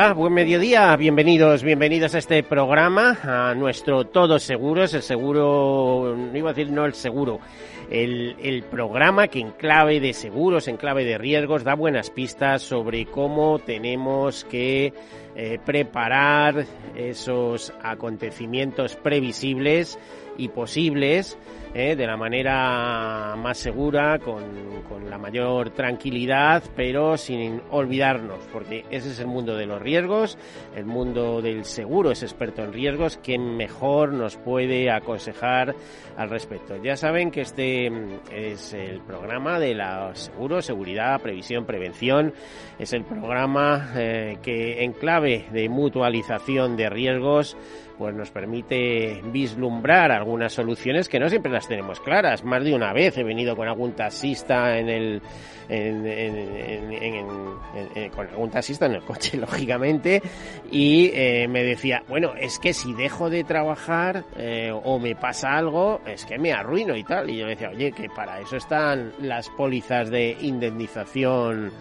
Hola, buen mediodía, bienvenidos, bienvenidos a este programa, a nuestro Todos Seguros, el seguro, no iba a decir no el seguro, el, programa que en clave de seguros, en clave de riesgos, da buenas pistas sobre cómo tenemos que eh, preparar esos acontecimientos previsibles y posibles eh, de la manera más segura, con, con, la mayor tranquilidad, pero sin olvidarnos, porque ese es el mundo de los riesgos, el mundo del seguro es experto en riesgos, quien mejor nos puede aconsejar al respecto. Ya saben que este es el programa de la seguro, seguridad, previsión, prevención, es el programa eh, que en clave de mutualización de riesgos pues nos permite vislumbrar algunas soluciones que no siempre las tenemos claras. Más de una vez he venido con algún taxista en el en, con algún taxista en el coche, lógicamente, y eh, me decía, bueno, es que si dejo de trabajar eh, o me pasa algo, es que me arruino y tal. Y yo le decía, oye, que para eso están las pólizas de indemnización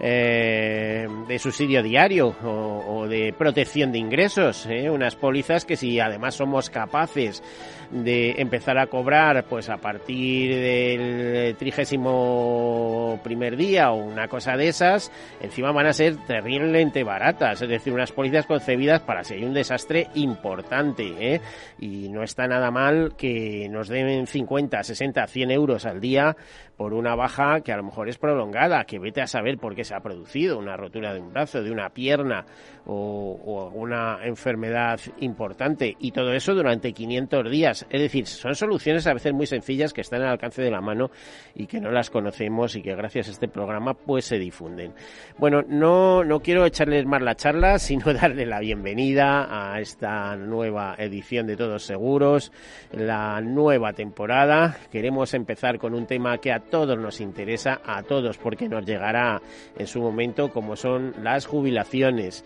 eh, de subsidio diario o, de protección de ingresos, ¿eh? unas pólizas que si además somos capaces de empezar a cobrar pues a partir del trigésimo primer día o una cosa de esas, encima van a ser terriblemente baratas, es decir, unas pólizas concebidas para si hay un desastre importante, ¿eh? y no está nada mal que nos den 50, 60, 100 euros al día por una baja que a lo mejor es prolongada, que vete a saber por qué se ha producido, una rotura de un brazo, de una pierna o, o una enfermedad importante, y todo eso durante 500 días. Es decir, son soluciones a veces muy sencillas que están al alcance de la mano y que no las conocemos y que gracias a este programa pues se difunden. Bueno, no, no quiero echarles más la charla, sino darle la bienvenida a esta nueva edición de Todos Seguros, la nueva temporada. Queremos empezar con un tema que a todos nos interesa, a todos, porque nos llegará en su momento, como son las jubilaciones.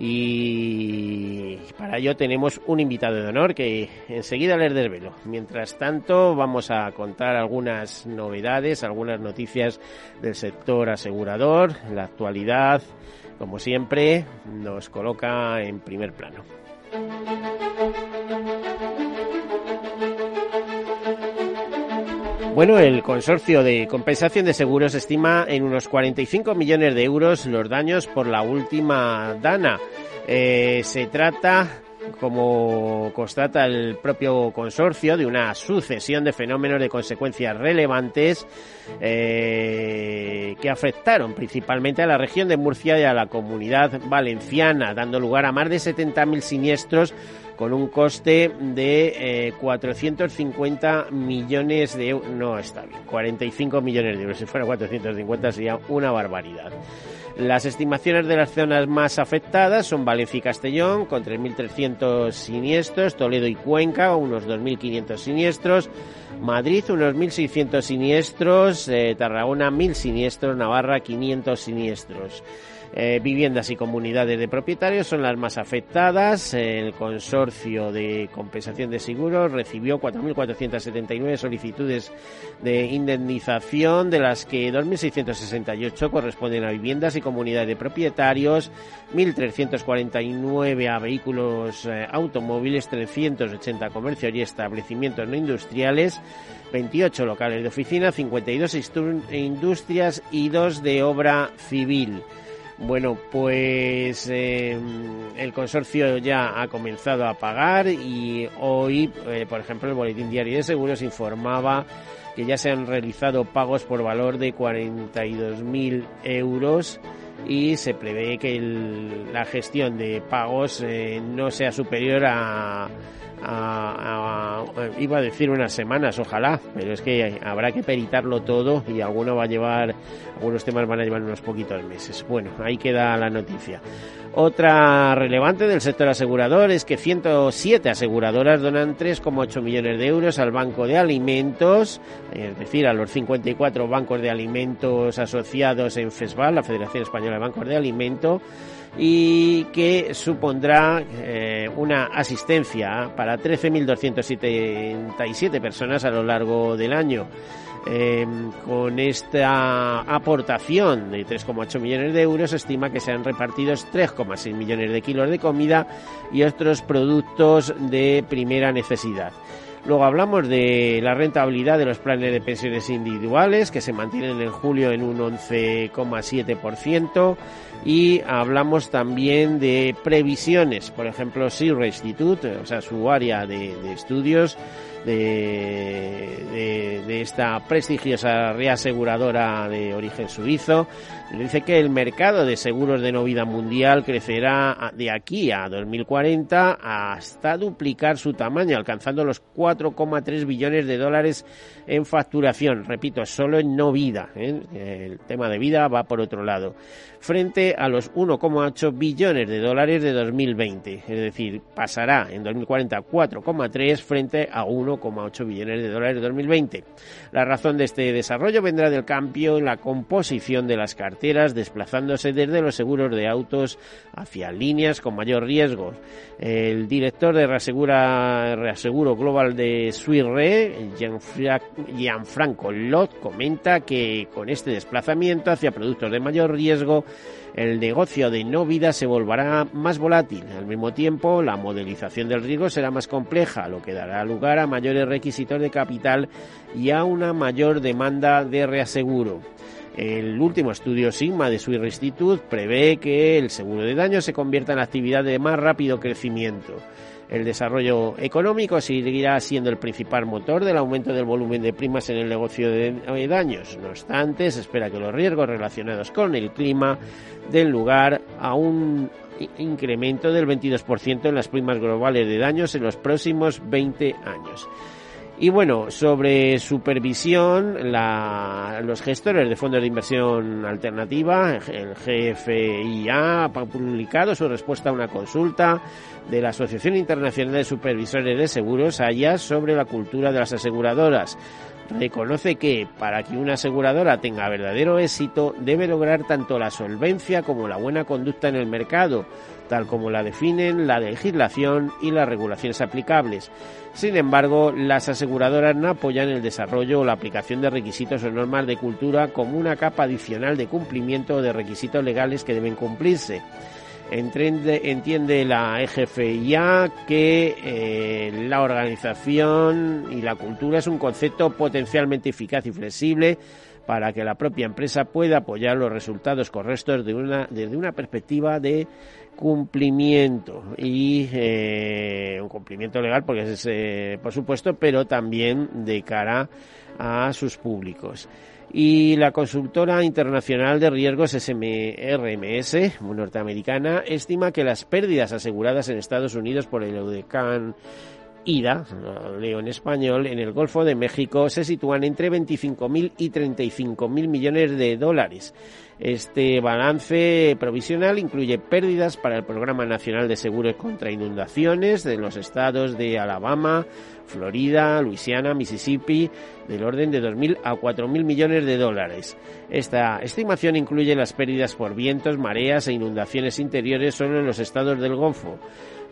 Y para ello tenemos un invitado de honor que enseguida les desvelo. Mientras tanto, vamos a contar algunas novedades, algunas noticias del sector asegurador, la actualidad, como siempre, nos coloca en primer plano. Bueno, el consorcio de compensación de seguros estima en unos 45 millones de euros los daños por la última dana. Eh, se trata como constata el propio consorcio, de una sucesión de fenómenos de consecuencias relevantes eh, que afectaron principalmente a la región de Murcia y a la comunidad valenciana, dando lugar a más de 70.000 siniestros con un coste de 450 eh, millones de euros. No está bien, 45 millones de euros. Si fuera 450 sería una barbaridad. Las estimaciones de las zonas más afectadas son Valencia y Castellón, con 3.300 siniestros, Toledo y Cuenca, unos 2.500 siniestros, Madrid, unos 1.600 siniestros, eh, Tarragona, 1.000 siniestros, Navarra, 500 siniestros. Eh, viviendas y comunidades de propietarios son las más afectadas. El consorcio de compensación de seguros recibió 4.479 solicitudes de indemnización, de las que 2.668 corresponden a viviendas y comunidades de propietarios, 1.349 a vehículos eh, automóviles, 380 comercios y establecimientos no industriales, 28 locales de oficina, 52 industrias y 2 de obra civil. Bueno, pues eh, el consorcio ya ha comenzado a pagar y hoy, eh, por ejemplo, el Boletín Diario de Seguros informaba que ya se han realizado pagos por valor de 42.000 euros y se prevé que la gestión de pagos eh, no sea superior a iba a decir unas semanas, ojalá, pero es que habrá que peritarlo todo y alguno va a llevar, algunos temas van a llevar unos poquitos meses. Bueno, ahí queda la noticia. Otra relevante del sector asegurador es que 107 aseguradoras donan 3,8 millones de euros al Banco de Alimentos, es decir, a los 54 bancos de alimentos asociados en FESVAL, la Federación Española de Bancos de Alimentos, y que supondrá eh, una asistencia para 13.277 personas a lo largo del año. Em, con esta aportación de 3,8 millones de euros, se estima que se han repartido 3,6 millones de kilos de comida y otros productos de primera necesidad. Luego hablamos de la rentabilidad de los planes de pensiones individuales, que se mantienen en julio en un 11,7%. Y hablamos también de previsiones, por ejemplo, Sierra Institute, o sea, su área de estudios, de, de, esta prestigiosa reaseguradora de origen suizo. Dice que el mercado de seguros de no vida mundial crecerá de aquí a 2040 hasta duplicar su tamaño, alcanzando los 4,3 billones de dólares en facturación. Repito, solo en no vida. ¿eh? El tema de vida va por otro lado. Frente a los 1,8 billones de dólares de 2020. Es decir, pasará en 2040 4,3 frente a 1 1,8 billones de dólares de 2020. La razón de este desarrollo vendrá del cambio en la composición de las desplazándose desde los seguros de autos hacia líneas con mayor riesgo. El director de Reaseguro Global de Suirre, Gianfranco Lot, comenta que con este desplazamiento hacia productos de mayor riesgo, el negocio de no vida se volverá más volátil. Al mismo tiempo, la modelización del riesgo será más compleja, lo que dará lugar a mayores requisitos de capital y a una mayor demanda de reaseguro. El último estudio Sigma de Swiss Institute prevé que el seguro de daño se convierta en actividad de más rápido crecimiento. El desarrollo económico seguirá siendo el principal motor del aumento del volumen de primas en el negocio de daños. No obstante, se espera que los riesgos relacionados con el clima den lugar a un incremento del 22% en las primas globales de daños en los próximos 20 años. Y bueno, sobre supervisión, los gestores de fondos de inversión alternativa, el GFIA, ha publicado su respuesta a una consulta de la Asociación Internacional de Supervisores de Seguros, AYA, sobre la cultura de las aseguradoras. Reconoce que para que una aseguradora tenga verdadero éxito debe lograr tanto la solvencia como la buena conducta en el mercado, tal como la definen la legislación y las regulaciones aplicables. Sin embargo, las aseguradoras no apoyan el desarrollo o la aplicación de requisitos o normas de cultura como una capa adicional de cumplimiento de requisitos legales que deben cumplirse. Entiende, la EGFIA que eh, la organización y la cultura es un concepto potencialmente eficaz y flexible para que la propia empresa pueda apoyar los resultados correctos de una, desde una perspectiva de cumplimiento y eh, un cumplimiento legal porque es eh, por supuesto pero también de cara a sus públicos. Y la consultora internacional de riesgos SMRMS norteamericana estima que las pérdidas aseguradas en Estados Unidos por el huracán Ida, leo en español, en el Golfo de México se sitúan entre 25.000 y 35.000 millones de dólares. Este balance provisional incluye pérdidas para el Programa Nacional de Seguros contra Inundaciones de los estados de Alabama, Florida, Luisiana, Mississippi, del orden de 2.000 a 4.000 millones de dólares. Esta estimación incluye las pérdidas por vientos, mareas e inundaciones interiores solo en los estados del Golfo.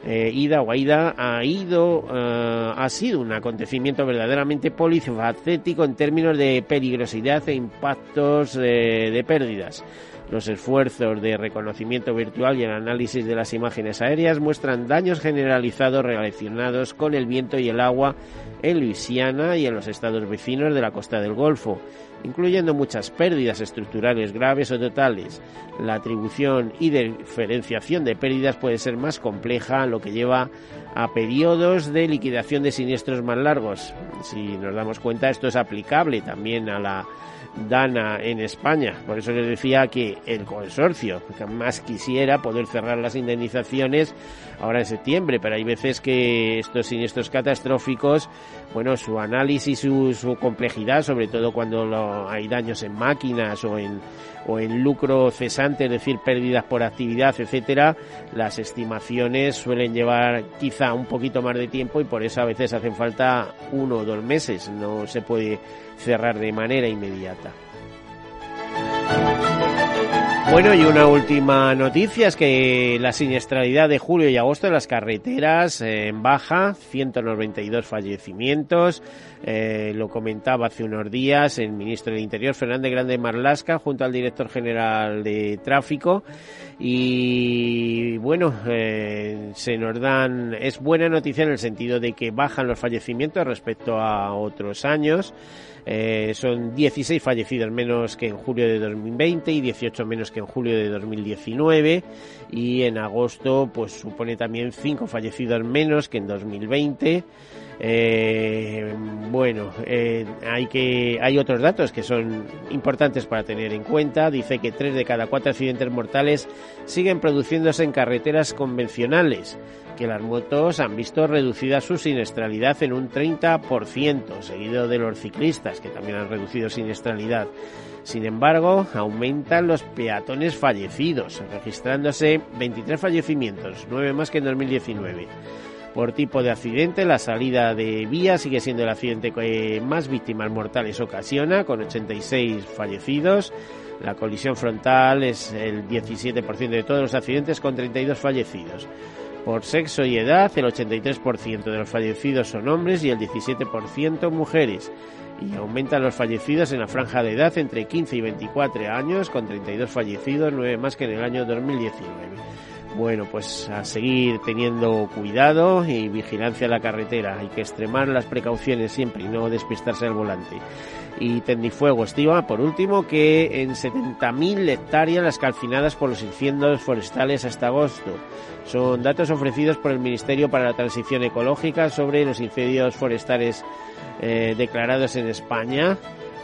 Eh, Ida o Aida ha ido, eh, ha sido un acontecimiento verdaderamente polifacético en términos de peligrosidad e impactos eh, de pérdidas. Los esfuerzos de reconocimiento virtual y el análisis de las imágenes aéreas muestran daños generalizados relacionados con el viento y el agua en Luisiana y en los estados vecinos de la costa del Golfo, incluyendo muchas pérdidas estructurales graves o totales. La atribución y diferenciación de pérdidas puede ser más compleja, lo que lleva a periodos de liquidación de siniestros más largos. Si nos damos cuenta, esto es aplicable también a la Dana en España. Por eso les decía que el consorcio. Que más quisiera poder cerrar las indemnizaciones ahora en septiembre, pero hay veces que estos siniestros catastróficos, bueno, su análisis, su, su complejidad, sobre todo cuando hay daños en máquinas o en, o en lucro cesante, es decir, pérdidas por actividad, etcétera, las estimaciones suelen llevar quizá un poquito más de tiempo y por eso a veces hacen falta uno o dos meses, no se puede cerrar de manera inmediata. Bueno, y una última noticia es que la siniestralidad de julio y agosto en las carreteras eh, en baja, 192 fallecimientos, eh, lo comentaba hace unos días el ministro del Interior, Fernández Grande Marlasca, junto al director general de tráfico. Y bueno, eh, se nos dan, es buena noticia en el sentido de que bajan los fallecimientos respecto a otros años. Eh, son 16 fallecidos menos que en julio de 2020 y 18 menos que en julio de 2019 y en agosto pues supone también 5 fallecidos menos que en 2020. Eh, bueno, eh, hay que hay otros datos que son importantes para tener en cuenta. Dice que 3 de cada 4 accidentes mortales siguen produciéndose en carreteras convencionales que las motos han visto reducida su siniestralidad en un 30%, seguido de los ciclistas, que también han reducido siniestralidad. Sin embargo, aumentan los peatones fallecidos, registrándose 23 fallecimientos, 9 más que en 2019. Por tipo de accidente, la salida de vía sigue siendo el accidente que más víctimas mortales ocasiona, con 86 fallecidos. La colisión frontal es el 17% de todos los accidentes, con 32 fallecidos. Por sexo y edad, el 83% de los fallecidos son hombres y el 17% mujeres. Y aumentan los fallecidos en la franja de edad entre 15 y 24 años, con 32 fallecidos, 9 más que en el año 2019. Bueno, pues a seguir teniendo cuidado y vigilancia en la carretera. Hay que extremar las precauciones siempre y no despistarse al volante. Y Tendifuego estima, por último, que en 70.000 hectáreas las calcinadas por los incendios forestales hasta agosto. Son datos ofrecidos por el Ministerio para la Transición Ecológica sobre los incendios forestales eh, declarados en España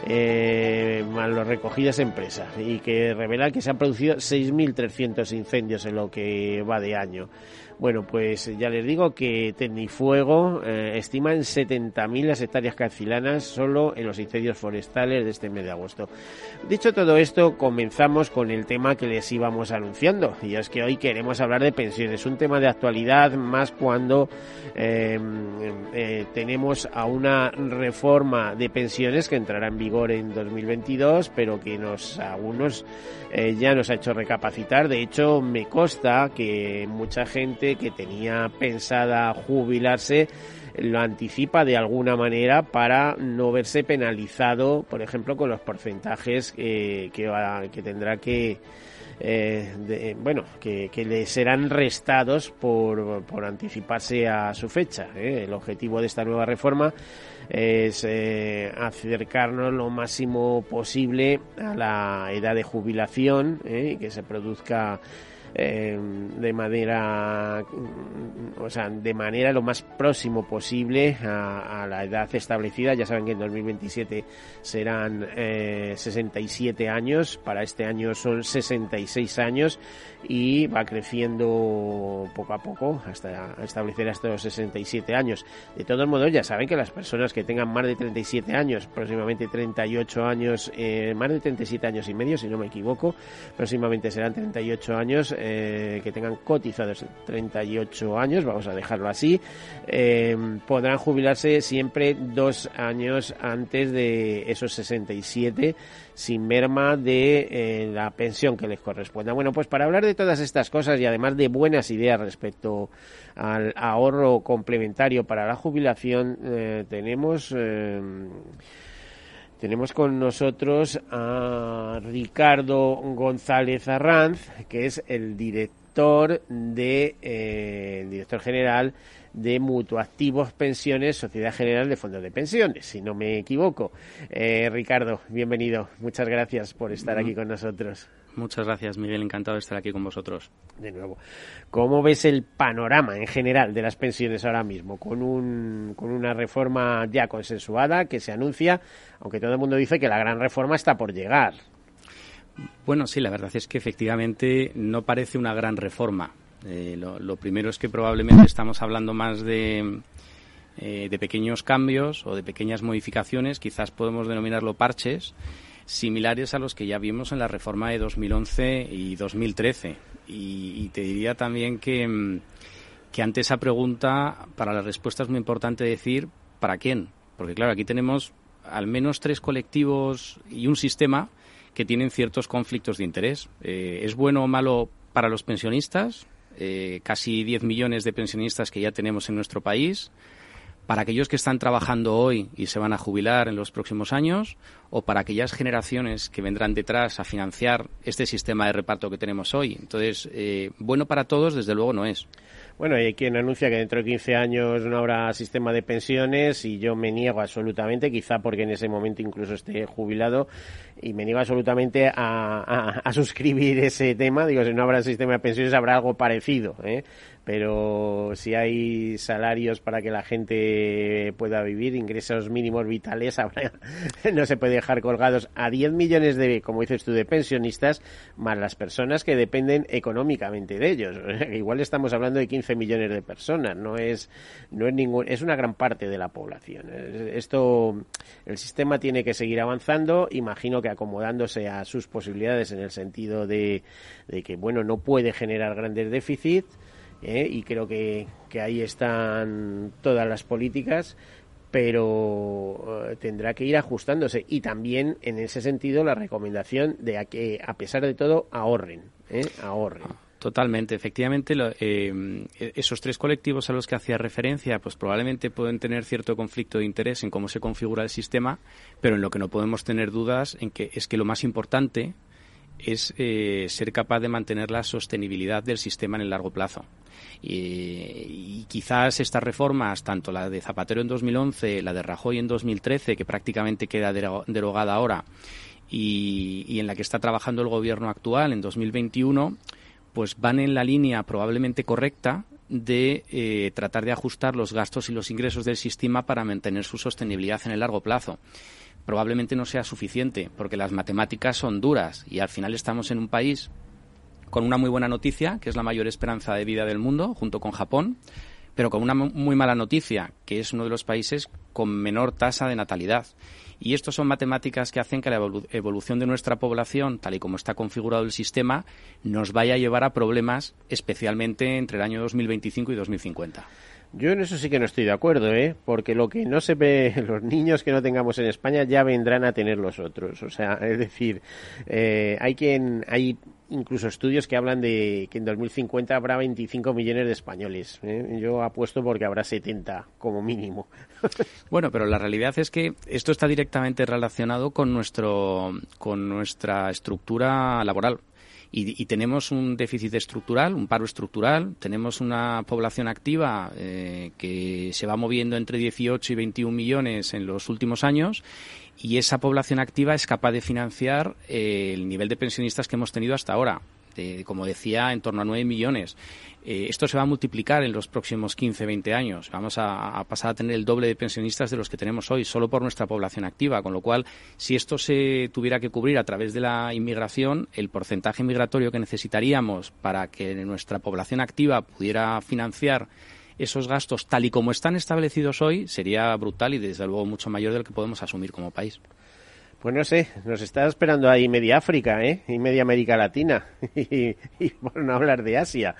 eh, los recogidas empresas y que revelan que se han producido 6.300 incendios en lo que va de año. Bueno, pues ya les digo que Tecnifuego eh, estima en 70.000 las hectáreas calcilanas solo en los incendios forestales de este mes de agosto. Dicho todo esto, comenzamos con el tema que les íbamos anunciando, y es que hoy queremos hablar de pensiones, un tema de actualidad más cuando eh, eh, tenemos a una reforma de pensiones que entrará en vigor en 2022, pero que nos algunos eh, ya nos ha hecho recapacitar. De hecho, me consta que mucha gente que tenía pensada jubilarse lo anticipa de alguna manera para no verse penalizado, por ejemplo, con los porcentajes que, que tendrá que eh, bueno, que, le serán restados por, anticiparse a su fecha. ¿eh? El objetivo de esta nueva reforma es eh, acercarnos lo máximo posible a la edad de jubilación, ¿eh? que se produzca eh, de manera, o sea, de manera lo más próximo posible a, la edad establecida. Ya saben que en 2027 serán eh, 67 años, para este año son 66 años y va creciendo poco a poco hasta establecer hasta los 67 años. De todos modos, ya saben que las personas que tengan más de 37 años, próximamente 38 años, eh, más de 37 años y medio, si no me equivoco, próximamente serán 38 años, eh, que tengan cotizados 38 años, vamos a dejarlo así, eh, podrán jubilarse siempre dos años antes de esos 67 sin merma de eh, la pensión que les corresponda. Bueno, pues para hablar de todas estas cosas y además de buenas ideas respecto al ahorro complementario para la jubilación, eh, tenemos tenemos con nosotros a Ricardo González Arranz, que es el director de el director general de Mutuactivos Pensiones, Sociedad General de Fondos de Pensiones, si no me equivoco. Eh, Ricardo, bienvenido. Muchas gracias por estar aquí con nosotros. Muchas gracias, Miguel. Encantado de estar aquí con vosotros. De nuevo. ¿Cómo ves el panorama en general de las pensiones ahora mismo? Con, un, con una reforma ya consensuada que se anuncia, aunque todo el mundo dice que la gran reforma está por llegar. Bueno, sí, la verdad es que efectivamente no parece una gran reforma. Eh, lo, primero es que probablemente estamos hablando más de, eh, de pequeños cambios o de pequeñas modificaciones, quizás podemos denominarlo parches, similares a los que ya vimos en la reforma de 2011 y 2013. Y, te diría también que, mm, que ante esa pregunta, para la respuesta es muy importante decir ¿para quién? Porque claro, aquí tenemos al menos tres colectivos y un sistema que tienen ciertos conflictos de interés. Eh, ¿Es bueno o malo para los pensionistas? Eh, casi 10 millones de pensionistas que ya tenemos en nuestro país para aquellos que están trabajando hoy y se van a jubilar en los próximos años o para aquellas generaciones que vendrán detrás a financiar este sistema de reparto que tenemos hoy. Entonces, eh, bueno para todos, desde luego no es. Bueno, hay quien anuncia que dentro de 15 años no habrá sistema de pensiones y yo me niego absolutamente, quizá porque en ese momento incluso esté jubilado, y me niego absolutamente a, suscribir ese tema. Digo, si no habrá sistema de pensiones habrá algo parecido. ¿eh? Pero si hay salarios para que la gente pueda vivir, ingresos mínimos vitales, no se puede dejar colgados a 10 millones de, como dices tú, de pensionistas, más las personas que dependen económicamente de ellos. Igual estamos hablando de 15 millones de personas, no es, no es ningún, es una gran parte de la población. Esto, el sistema tiene que seguir avanzando, imagino que acomodándose a sus posibilidades en el sentido de, de que, bueno, no puede generar grandes déficits, ¿eh? y creo que, ahí están todas las políticas pero eh, tendrá que ir ajustándose y también en ese sentido la recomendación de que a pesar de todo ahorren ¿eh? ahorren Totalmente, efectivamente, esos tres colectivos a los que hacía referencia, pues probablemente pueden tener cierto conflicto de interés en cómo se configura el sistema, pero en lo que no podemos tener dudas en que es que lo más importante es ser capaz de mantener la sostenibilidad del sistema en el largo plazo. Y, quizás estas reformas, tanto la de Zapatero en 2011, la de Rajoy en 2013, que prácticamente queda derogada ahora, y, en la que está trabajando el gobierno actual en 2021, pues van en la línea probablemente correcta de eh, tratar de ajustar los gastos y los ingresos del sistema para mantener su sostenibilidad en el largo plazo. Probablemente no sea suficiente, porque las matemáticas son duras y al final estamos en un país con una muy buena noticia, que es la mayor esperanza de vida del mundo, junto con Japón, pero con una muy mala noticia, que es uno de los países con menor tasa de natalidad. Y esto son matemáticas que hacen que la evolución de nuestra población, tal y como está configurado el sistema, nos vaya a llevar a problemas, especialmente entre el año 2025 y 2050. Yo en eso sí que no estoy de acuerdo, ¿eh? Porque lo que no se ve, los niños que no tengamos en España ya vendrán a tener los otros. O sea, es decir, eh, hay quien, hay incluso estudios que hablan de que en 2050 habrá 25 millones de españoles. ¿eh? Yo apuesto porque habrá 70 como mínimo. Bueno, pero la realidad es que esto está directamente relacionado con nuestro con nuestra estructura laboral. Y, tenemos un déficit estructural, un paro estructural, tenemos una población activa eh, que se va moviendo entre 18 y 21 millones en los últimos años y esa población activa es capaz de financiar eh, el nivel de pensionistas que hemos tenido hasta ahora. De, como decía, en torno a 9 millones. Eh, esto se va a multiplicar en los próximos 15, 20 años. Vamos a, pasar a tener el doble de pensionistas de los que tenemos hoy, solo por nuestra población activa. Con lo cual, si esto se tuviera que cubrir a través de la inmigración, el porcentaje migratorio que necesitaríamos para que nuestra población activa pudiera financiar esos gastos tal y como están establecidos hoy sería brutal y desde luego mucho mayor del que podemos asumir como país. Pues no sé, nos está esperando ahí media África, ¿eh? Y media América Latina. y, por no hablar de Asia.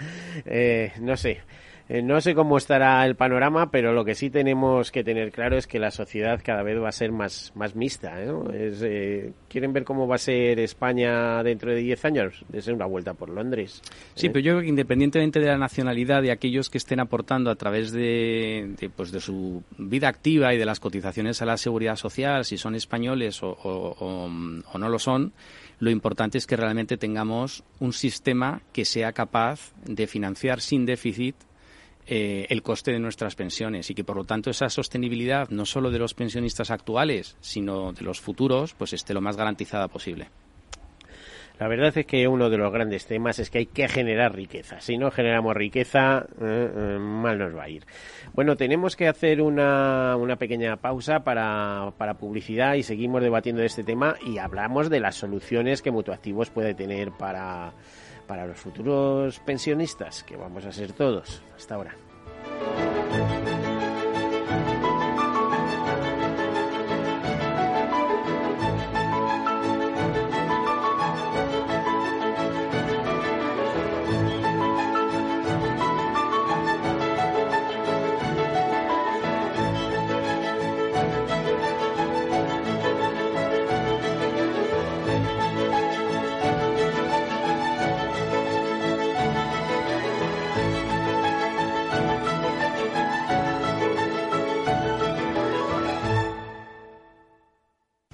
Eh, no sé. Eh, no sé cómo estará el panorama, pero lo que sí tenemos que tener claro es que la sociedad cada vez va a ser más, más mixta. ¿eh? Es, ¿Quieren ver cómo va a ser España dentro de 10 años? De ser una vuelta por Londres. Sí, pero yo creo que independientemente de la nacionalidad de aquellos que estén aportando a través de, pues de su vida activa y de las cotizaciones a la seguridad social, si son españoles o, o no lo son, lo importante es que realmente tengamos un sistema que sea capaz de financiar sin déficit eh, el coste de nuestras pensiones y que por lo tanto esa sostenibilidad no solo de los pensionistas actuales sino de los futuros pues esté lo más garantizada posible. La verdad es que uno de los grandes temas es que hay que generar riqueza. Si no generamos riqueza, eh, eh, mal nos va a ir. Bueno, tenemos que hacer una, una pequeña pausa para, para publicidad y seguimos debatiendo de este tema y hablamos de las soluciones que Mutuactivos puede tener para, para los futuros pensionistas, que vamos a ser todos. Hasta ahora.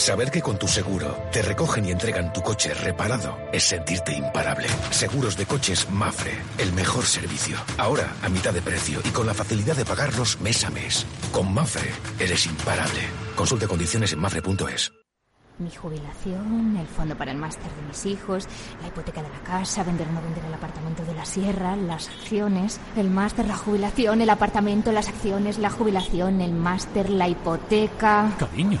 Saber que con tu seguro te recogen y entregan tu coche reparado es sentirte imparable. Seguros de coches Mafre, el mejor servicio. Ahora a mitad de precio y con la facilidad de pagarlos mes a mes. Con Mafre eres imparable. Consulte condiciones en mafre.es. Mi jubilación, el fondo para el máster de mis hijos, la hipoteca de la casa, vender o no vender el apartamento de la sierra, las acciones, el máster, la jubilación, el apartamento, las acciones, la jubilación, el máster, la hipoteca. Cariño.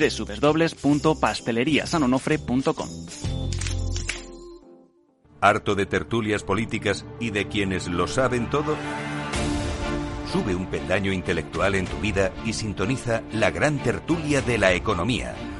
www.pasteleriasanonofre.com. ¿Harto de tertulias políticas y de quienes lo saben todo? Sube un peldaño intelectual en tu vida y sintoniza la gran tertulia de la economía.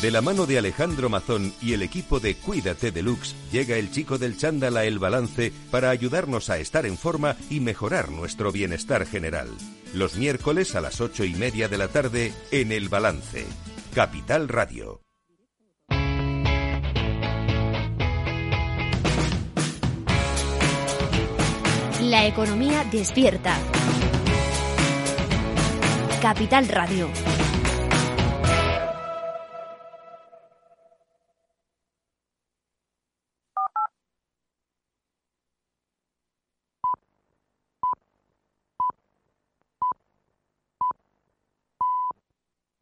De la mano de Alejandro Mazón y el equipo de Cuídate Deluxe, llega el chico del chándal a El Balance para ayudarnos a estar en forma y mejorar nuestro bienestar general. Los miércoles a las ocho y media de la tarde en El Balance. Capital Radio. La economía despierta. Capital Radio.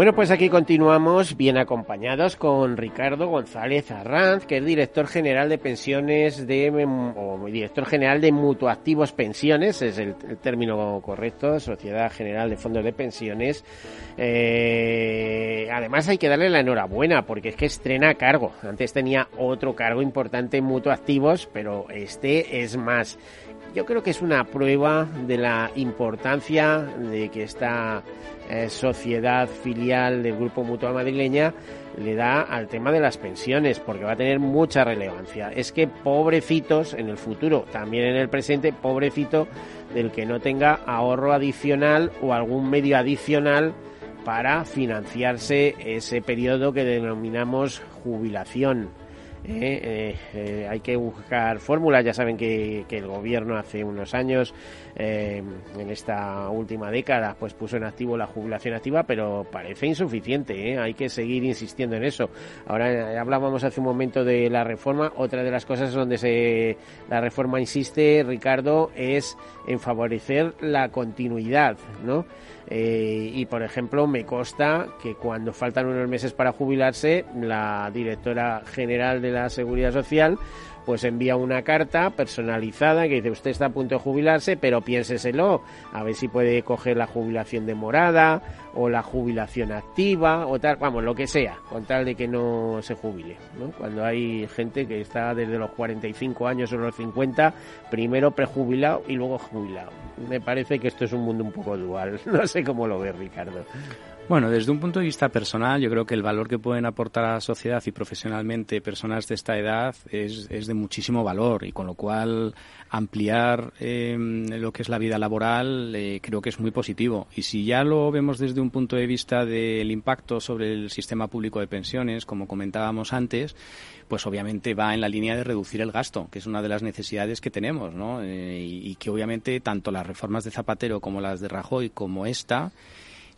Bueno, pues aquí continuamos bien acompañados con Ricardo González Arranz, que es director general de pensiones de o director general de Mutuactivos Pensiones, es el, término correcto, Sociedad General de Fondos de Pensiones. Eh, además hay que darle la enhorabuena porque es que estrena cargo. Antes tenía otro cargo importante en Mutuactivos, pero este es más. Yo creo que es una prueba de la importancia de que esta eh, sociedad filial del Grupo Mutua Madrileña le da al tema de las pensiones, porque va a tener mucha relevancia. Es que pobrecitos en el futuro, también en el presente, pobrecito del que no tenga ahorro adicional o algún medio adicional para financiarse ese periodo que denominamos jubilación. ¿Eh? Eh, eh, hay que buscar fórmulas. Ya saben que, el gobierno hace unos años, en esta última década, pues puso en activo la jubilación activa, pero parece insuficiente. Hay que seguir insistiendo en eso. Ahora hablábamos hace un momento de la reforma. Otra de las cosas donde se la reforma insiste, Ricardo, es en favorecer la continuidad, ¿no? Eh, y por ejemplo, me consta que cuando faltan unos meses para jubilarse, la directora general de la Seguridad Social pues envía una carta personalizada que dice usted está a punto de jubilarse, pero piénseselo, a ver si puede coger la jubilación de morada o la jubilación activa o tal, vamos, lo que sea, con tal de que no se jubile, ¿no? Cuando hay gente que está desde los 45 años o los 50, primero prejubilado y luego jubilado. Me parece que esto es un mundo un poco dual, no sé cómo lo ve Ricardo. Bueno, desde un punto de vista personal, yo creo que el valor que pueden aportar a la sociedad y profesionalmente personas de esta edad es, de muchísimo valor y con lo cual ampliar em, lo que es la vida laboral eh, creo que es muy positivo. Y si ya lo vemos desde un punto de vista del impacto sobre el sistema público de pensiones, como comentábamos antes, pues obviamente va en la línea de reducir el gasto, que es una de las necesidades que tenemos, ¿no? Eh, y, y que obviamente tanto las reformas de Zapatero como las de Rajoy como esta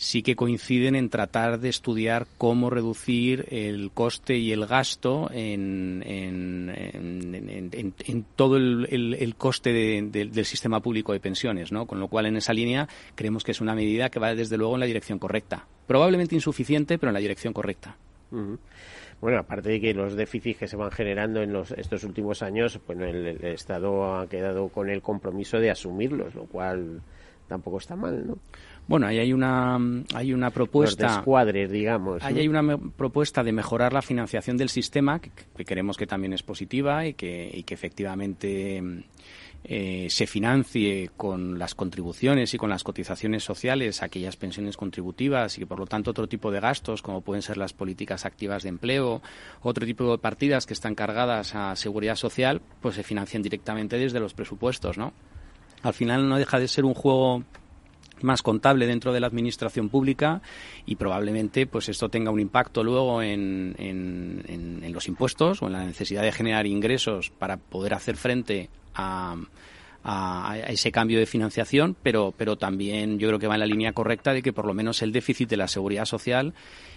sí que coinciden en tratar de estudiar cómo reducir el coste y el gasto en, en, todo el, coste del sistema público de pensiones, ¿no? Con lo cual, en esa línea, creemos que es una medida que va desde luego en la dirección correcta. Probablemente insuficiente, pero en la dirección correcta. Bueno, aparte de que los déficits que se van generando en los, estos últimos años, pues el, el Estado ha quedado con el compromiso de asumirlos, lo cual tampoco está mal, ¿no? Bueno, ahí hay una, hay una propuesta. Los digamos. Ahí hay una propuesta de mejorar la financiación del sistema, que, que creemos que también es positiva y que, y que efectivamente eh, se financie con las contribuciones y con las cotizaciones sociales aquellas pensiones contributivas y que por lo tanto otro tipo de gastos como pueden ser las políticas activas de empleo, otro tipo de partidas que están cargadas a seguridad social, pues se financien directamente desde los presupuestos, ¿no? Al final no deja de ser un juego más contable dentro de la administración pública y probablemente pues esto tenga un impacto luego en, en, los impuestos o en la necesidad de generar ingresos para poder hacer frente a, a, ese cambio de financiación, pero, pero también yo creo que va en la línea correcta de que por lo menos el déficit de la seguridad social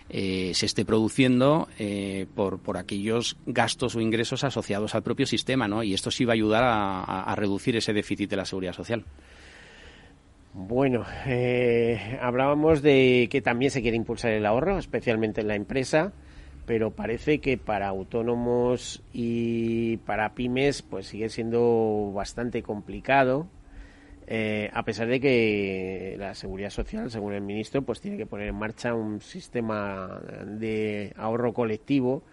eh, se esté produciendo eh, por, por aquellos gastos o ingresos asociados al propio sistema, ¿no? Y esto sí va a ayudar a reducir ese déficit de la seguridad social. Bueno, eh, hablábamos de que también se quiere impulsar el ahorro, especialmente en la empresa, pero parece que para autónomos y para pymes pues sigue siendo bastante complicado, eh, a pesar de que la seguridad social, según el ministro, pues tiene que poner en marcha un sistema de ahorro colectivo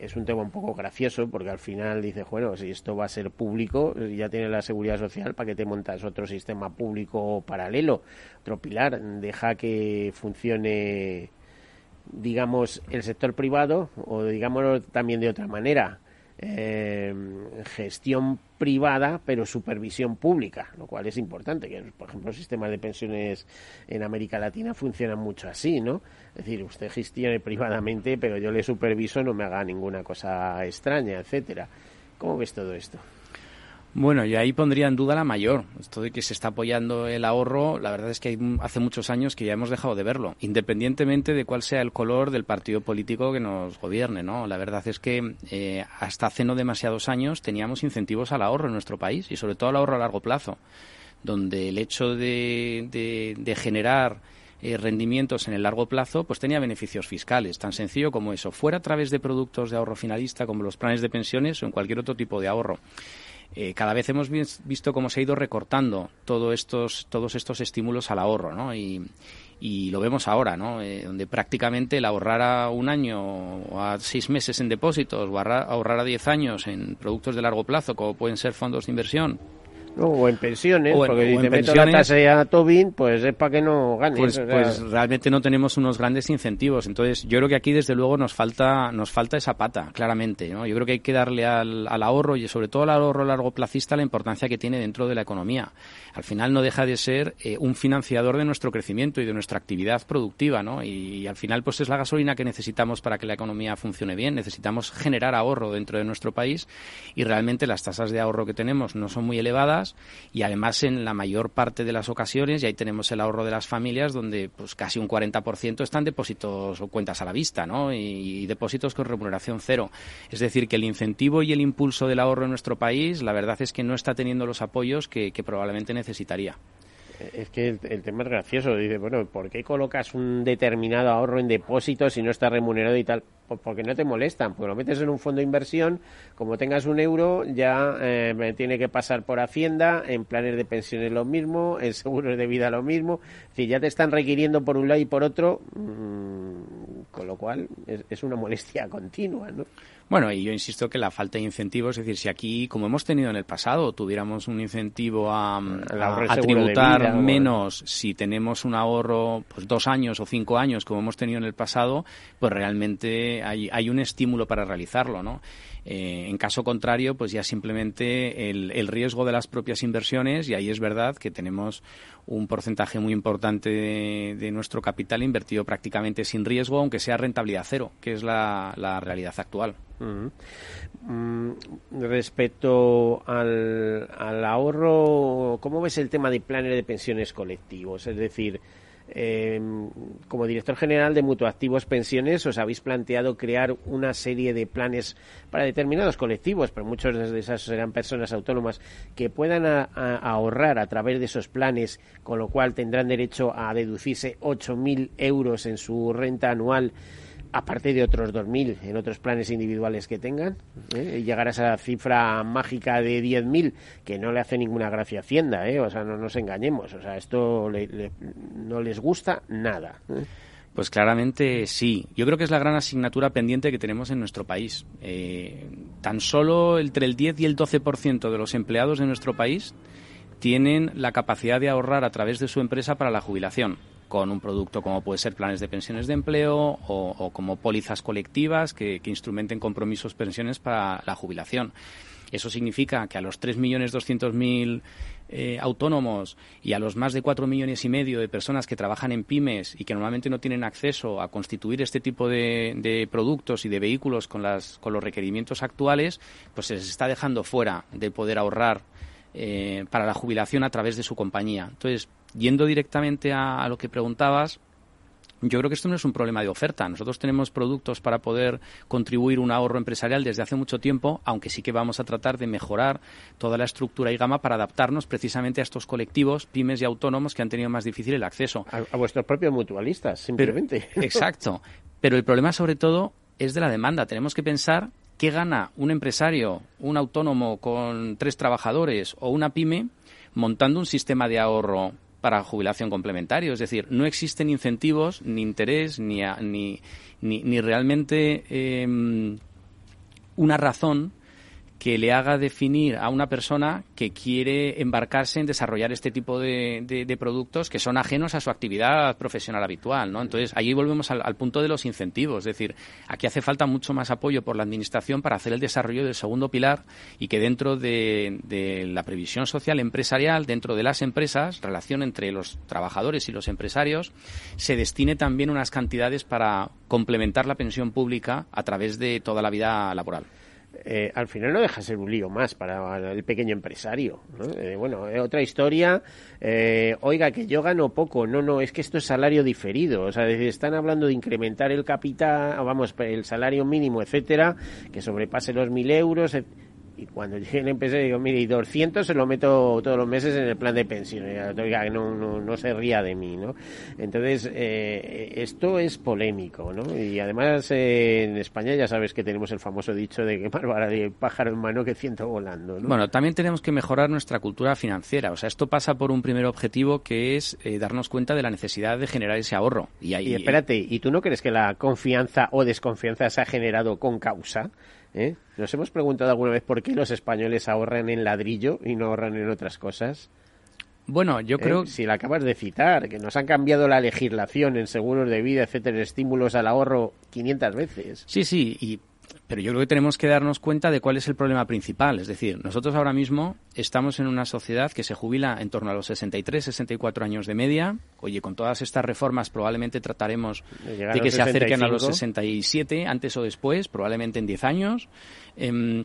es un tema un poco gracioso porque al final dice, bueno, si esto va a ser público, ya tiene la seguridad social, ¿para que te montas otro sistema público paralelo? Otro pilar, deja que funcione, digamos, el sector privado o digámoslo también de otra manera. Eh, gestión privada pero supervisión pública, lo cual es importante, que por ejemplo los sistemas de pensiones en América Latina funcionan mucho así, ¿no? Es decir, usted gestione privadamente, pero yo le superviso, no me haga ninguna cosa extraña, etcétera. ¿Cómo ves todo esto? Bueno, y ahí pondría en duda la mayor. Esto de que se está apoyando el ahorro, la verdad es que hace muchos años que ya hemos dejado de verlo, independientemente de cuál sea el color del partido político que nos gobierne, ¿no? La verdad es que eh, hasta hace no demasiados años teníamos incentivos al ahorro en nuestro país y sobre todo al ahorro a largo plazo, donde el hecho de, de, generar eh, rendimientos en el largo plazo, pues tenía beneficios fiscales, tan sencillo como eso, fuera a través de productos de ahorro finalista como los planes de pensiones o en cualquier otro tipo de ahorro. Eh, cada vez hemos visto cómo se ha ido recortando todo estos, todos estos estímulos al ahorro, ¿no? Y, lo vemos ahora, ¿no? Eh, donde prácticamente el ahorrar a un año o a seis meses en depósitos o ahorrar a diez años en productos de largo plazo, como pueden ser fondos de inversión, o en pensiones, porque si te meto la tasa a Tobin, pues es para que no ganes. Pues, pues, realmente no tenemos unos grandes incentivos. Entonces, yo creo que aquí, desde luego, nos falta nos falta esa pata, claramente. ¿no? Yo creo que hay que darle al, al ahorro, y sobre todo al ahorro largo placista, la importancia que tiene dentro de la economía. Al final no deja de ser eh, un financiador de nuestro crecimiento y de nuestra actividad productiva, ¿no? Y, al final, pues es la gasolina que necesitamos para que la economía funcione bien. Necesitamos generar ahorro dentro de nuestro país y realmente las tasas de ahorro que tenemos no son muy elevadas y además en la mayor parte de las ocasiones, y ahí tenemos el ahorro de las familias, donde pues casi un 40% están depósitos o cuentas a la vista, ¿no? Y, depósitos con remuneración cero. Es decir, que el incentivo y el impulso del ahorro en nuestro país, la verdad es que no está teniendo los apoyos que probablemente necesitaría es que el, tema es gracioso. Dice, bueno, ¿por qué colocas un determinado ahorro en depósitos si no está remunerado y tal? Pues porque no te molestan, porque lo metes en un fondo de inversión, como tengas un euro, ya eh, tiene que pasar por Hacienda, en planes de pensiones lo mismo, en seguros de vida lo mismo. Es ya te están requiriendo por un lado y por otro, mm, con lo cual es, es una molestia continua, ¿no? Bueno, y yo insisto que la falta de incentivos, es decir, si aquí, como hemos tenido en el pasado, tuviéramos un incentivo a, tributar menos si tenemos un ahorro pues dos años o cinco años, como hemos tenido en el pasado, pues realmente hay, hay un estímulo para realizarlo, ¿no? Eh, en caso contrario, pues ya simplemente el, el, riesgo de las propias inversiones, y ahí es verdad que tenemos un porcentaje muy importante de, nuestro capital invertido prácticamente sin riesgo, aunque sea rentabilidad cero, que es la, realidad actual. Mm, respecto al, al ahorro, ¿cómo ves el tema de planes de pensiones colectivos? Es decir, eh, como director general de Mutuactivos Pensiones, os habéis planteado crear una serie de planes para determinados colectivos, pero muchos de esas serán personas autónomas que puedan ahorrar a través de esos planes, con lo cual tendrán derecho a deducirse 8.000 euros en su renta anual aparte de otros 2.000 en otros planes individuales que tengan, ¿eh? llegar a esa cifra mágica de 10.000 que no le hace ninguna gracia a Hacienda, ¿eh? o sea, no nos engañemos, o sea, esto no les gusta nada. ¿eh? Pues claramente sí. Yo creo que es la gran asignatura pendiente que tenemos en nuestro país. Eh, tan solo entre el 10 y el 12% de los empleados de nuestro país tienen la capacidad de ahorrar a través de su empresa para la jubilación con un producto como puede ser planes de pensiones de empleo o, como pólizas colectivas que, instrumenten compromisos pensiones para la jubilación. Eso significa que a los 3.200.000 eh, autónomos y a los más de 4 millones y medio de personas que trabajan en pymes y que normalmente no tienen acceso a constituir este tipo de, productos y de vehículos con, las, con los requerimientos actuales, pues se les está dejando fuera de poder ahorrar eh, para la jubilación a través de su compañía. Entonces, yendo directamente a, lo que preguntabas, yo creo que esto no es un problema de oferta. Nosotros tenemos productos para poder contribuir un ahorro empresarial desde hace mucho tiempo, aunque sí que vamos a tratar de mejorar toda la estructura y gama para adaptarnos precisamente a estos colectivos, pymes y autónomos que han tenido más difícil el acceso. A, vuestros propios mutualistas, simplemente. exacto. Pero el problema, sobre todo, es de la demanda. Tenemos que pensar qué gana un empresario, un autónomo con tres trabajadores o una pyme montando un sistema de ahorro para jubilación complementario. Es decir, no existen incentivos, ni interés, ni, ni, ni, realmente em, una razón que le haga definir a una persona que quiere embarcarse en desarrollar este tipo de, de, productos que son ajenos a su actividad profesional habitual, ¿no? Entonces, allí volvemos al, punto de los incentivos. Es decir, aquí hace falta mucho más apoyo por la Administración para hacer el desarrollo del segundo pilar y que dentro de, de la previsión social empresarial, dentro de las empresas, relación entre los trabajadores y los empresarios, se destine también unas cantidades para complementar la pensión pública a través de toda la vida laboral. Eh, al final no deja ser un lío más para el pequeño empresario. Eh, bueno, eh, otra historia, oiga, que yo gano poco. No, no, es que esto es salario diferido. O sea, están hablando de incrementar el capital, vamos, el salario mínimo, etcétera, que sobrepase los mil euros y cuando llegue el empresario digo, mire, y 200 se lo meto todos los meses en el plan de pensión. Oiga, no, no, no se ría de mí, ¿no? Entonces, eh, esto es polémico, ¿no? Y además eh, en España ya sabes que tenemos el famoso dicho de que más vale pájaro en mano que ciento volando, ¿no? Bueno, también tenemos que mejorar nuestra cultura financiera. O sea, esto pasa por un primer objetivo que es eh, darnos cuenta de la necesidad de generar ese ahorro. Y, ahí, y espérate, ¿y tú no crees que la confianza o desconfianza se ha generado con causa? ¿Eh? ¿Nos hemos preguntado alguna vez por qué los españoles ahorran en ladrillo y no ahorran en otras cosas? Bueno, yo ¿Eh? creo. Si la acabas de citar, que nos han cambiado la legislación en seguros de vida, etcétera, estímulos al ahorro 500 veces. Sí, sí, y pero yo creo que tenemos que darnos cuenta de cuál es el problema principal. Es decir, nosotros ahora mismo estamos en una sociedad que se jubila en torno a los 63, 64 años de media. Oye, con todas estas reformas probablemente trataremos de, que se acerquen a los 67, antes o después, probablemente en 10 años. Em,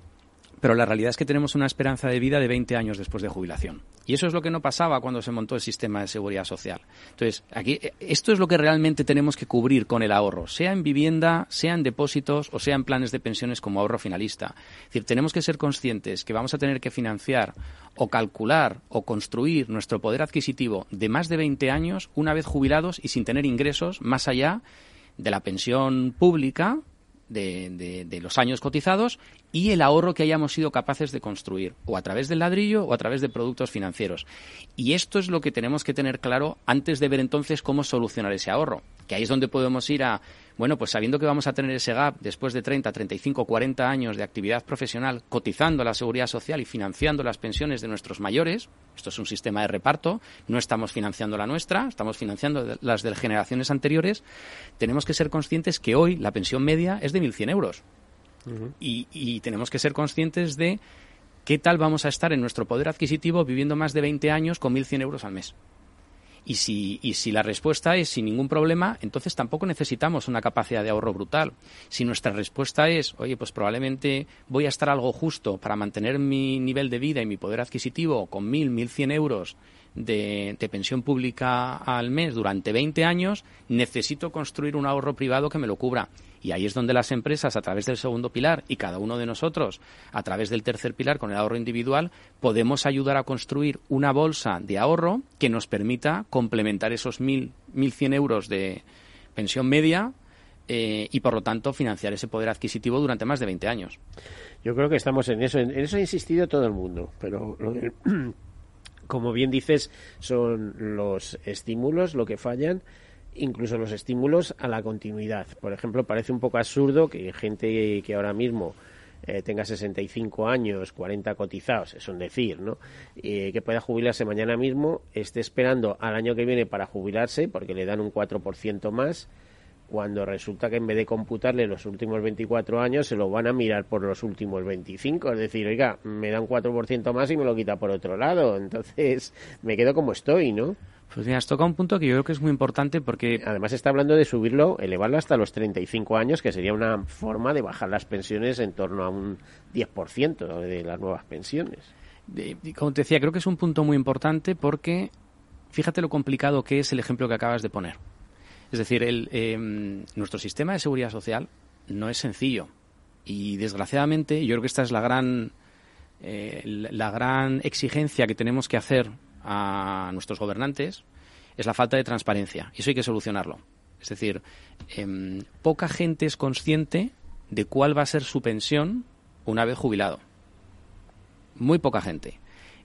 pero la realidad es que tenemos una esperanza de vida de 20 años después de jubilación. Y eso es lo que no pasaba cuando se montó el sistema de seguridad social. Entonces, aquí, eh, esto es lo que realmente tenemos que cubrir con el ahorro, sea en vivienda, sea en depósitos o sea en planes de pensiones como ahorro finalista. Es decir, tenemos que ser conscientes que vamos a tener que financiar o calcular o construir nuestro poder adquisitivo de más de 20 años una vez jubilados y sin tener ingresos más allá de la pensión pública de, los años cotizados y el ahorro que hayamos sido capaces de construir, o a través del ladrillo o a través de productos financieros. Y esto es lo que tenemos que tener claro antes de ver entonces cómo solucionar ese ahorro, que ahí es donde podemos ir a bueno, pues sabiendo que vamos a tener ese gap después de 30, 35, 40 años de actividad profesional, cotizando a la seguridad social y financiando las pensiones de nuestros mayores, esto es un sistema de reparto, no estamos financiando la nuestra, estamos financiando las de generaciones anteriores, tenemos que ser conscientes que hoy la pensión media es de 1.100 euros. y, y tenemos que ser conscientes de qué tal vamos a estar en nuestro poder adquisitivo viviendo más de 20 años con 1.100 euros al mes. Y si, y si la respuesta es sin ningún problema, entonces tampoco necesitamos una capacidad de ahorro brutal. Si nuestra respuesta es, oye, pues probablemente voy a estar algo justo para mantener mi nivel de vida y mi poder adquisitivo con mil, mil cien euros de, de, pensión pública al mes durante 20 años, necesito construir un ahorro privado que me lo cubra. Y ahí es donde las empresas, a través del segundo pilar y cada uno de nosotros, a través del tercer pilar con el ahorro individual, podemos ayudar a construir una bolsa de ahorro que nos permita complementar esos 1.100 euros de pensión media eh, y por lo tanto financiar ese poder adquisitivo durante más de 20 años. Yo creo que estamos en eso. En eso ha insistido todo el mundo, pero como bien dices, son los estímulos lo que fallan incluso los estímulos a la continuidad. Por ejemplo, parece un poco absurdo que gente que ahora mismo eh, tenga 65 años, 40 cotizados, es un decir, ¿no? que pueda jubilarse mañana mismo, esté esperando al año que viene para jubilarse, porque le dan un 4% más, cuando resulta que en vez de computarle los últimos 24 años, se lo van a mirar por los últimos 25. Es decir, oiga, me da un 4% más y me lo quita por otro lado. Entonces, me quedo como estoy, ¿no? Pues mira, has tocado un punto que yo creo que es muy importante porque... Además está hablando de subirlo, elevarlo hasta los 35 años, que sería una forma de bajar las pensiones en torno a un 10% de las nuevas pensiones. como te decía, creo que es un punto muy importante porque fíjate lo complicado que es el ejemplo que acabas de poner. Es decir, el, em, nuestro sistema de seguridad social no es sencillo. Y desgraciadamente, yo creo que esta es la gran, eh, la gran exigencia que tenemos que hacer a nuestros gobernantes es la falta de transparencia. Y eso hay que solucionarlo. Es decir, em, poca gente es consciente de cuál va a ser su pensión una vez jubilado. Muy poca gente.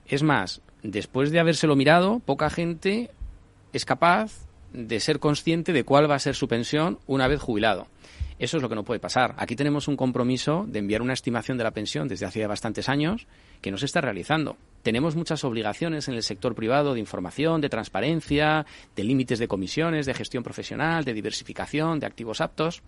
Es más, después de habérselo mirado, poca gente es capaz de ser consciente de cuál va a ser su pensión una vez jubilado. Eso es lo que no puede pasar. Aquí tenemos un compromiso de enviar una estimación de la pensión desde hace bastantes años que no se está realizando. Tenemos muchas obligaciones en el sector privado de información, de transparencia, de límites de comisiones, de gestión profesional, de diversificación, de activos aptos.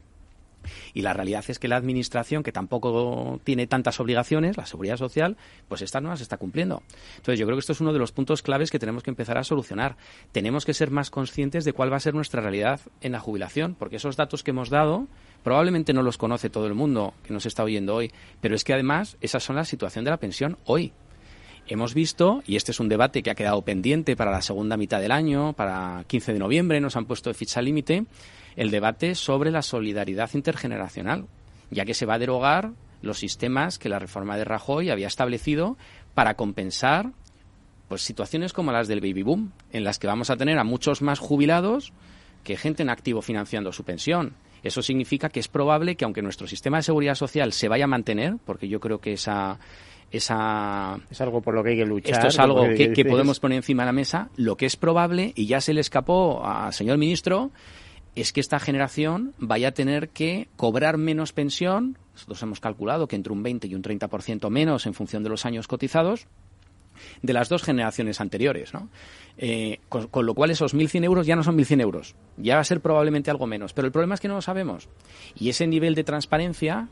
Y la realidad es que la administración, que tampoco tiene tantas obligaciones, la seguridad social, pues esta no las está cumpliendo. Entonces yo creo que esto es uno de los puntos claves que tenemos que empezar a solucionar. Tenemos que ser más conscientes de cuál va a ser nuestra realidad en la jubilación, porque esos datos que hemos dado probablemente no los conoce todo el mundo que nos está oyendo hoy, pero es que además esas son la situación de la pensión hoy. Hemos visto, y este es un debate que ha quedado pendiente para la segunda mitad del año, para 15 de noviembre, nos han puesto de ficha límite, el debate sobre la solidaridad intergeneracional, ya que se va a derogar los sistemas que la reforma de Rajoy había establecido para compensar pues situaciones como las del baby boom, en las que vamos a tener a muchos más jubilados que gente en activo financiando su pensión. Eso significa que es probable que aunque nuestro sistema de seguridad social se vaya a mantener, porque yo creo que esa esa es algo por lo que hay que luchar. Esto es algo que, que, podemos poner encima de la mesa. Lo que es probable, y ya se le escapó al señor ministro, es que esta generación vaya a tener que cobrar menos pensión. Nosotros hemos calculado que entre un 20 y un 30% menos en función de los años cotizados de las dos generaciones anteriores, ¿no? Eh, con, con, lo cual esos 1.100 euros ya no son 1.100 euros, ya va a ser probablemente algo menos, pero el problema es que no lo sabemos. Y ese nivel de transparencia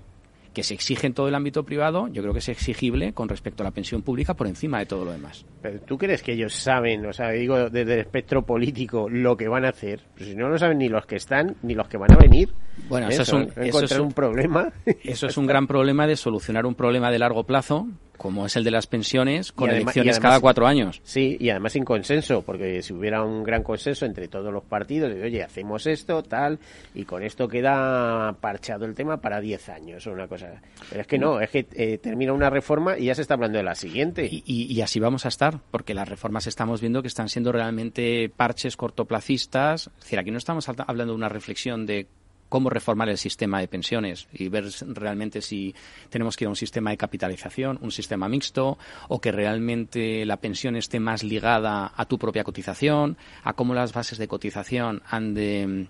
que se exige en todo el ámbito privado, yo creo que es exigible con respecto a la pensión pública por encima de todo lo demás. Pero tú crees que ellos saben, o sea, digo desde el espectro político, lo que van a hacer. Pues si no lo saben ni los que están, ni los que van a venir. Bueno, eso, es un, eso es un problema. Eso es un gran problema de solucionar un problema de largo plazo como es el de las pensiones, con elecciones cada cuatro años. Sí, y además sin consenso, porque si hubiera un gran consenso entre todos los partidos, de, oye, hacemos esto, tal, y con esto queda parchado el tema para diez años o una cosa. Pero es que no, es que eh, termina una reforma y ya se está hablando de la siguiente. Y, y, y, así vamos a estar, porque las reformas estamos viendo que están siendo realmente parches cortoplacistas. Es decir, aquí no estamos hablando de una reflexión de cómo reformar el sistema de pensiones y ver realmente si tenemos que ir a un sistema de capitalización, un sistema mixto, o que realmente la pensión esté más ligada a tu propia cotización, a cómo las bases de cotización han de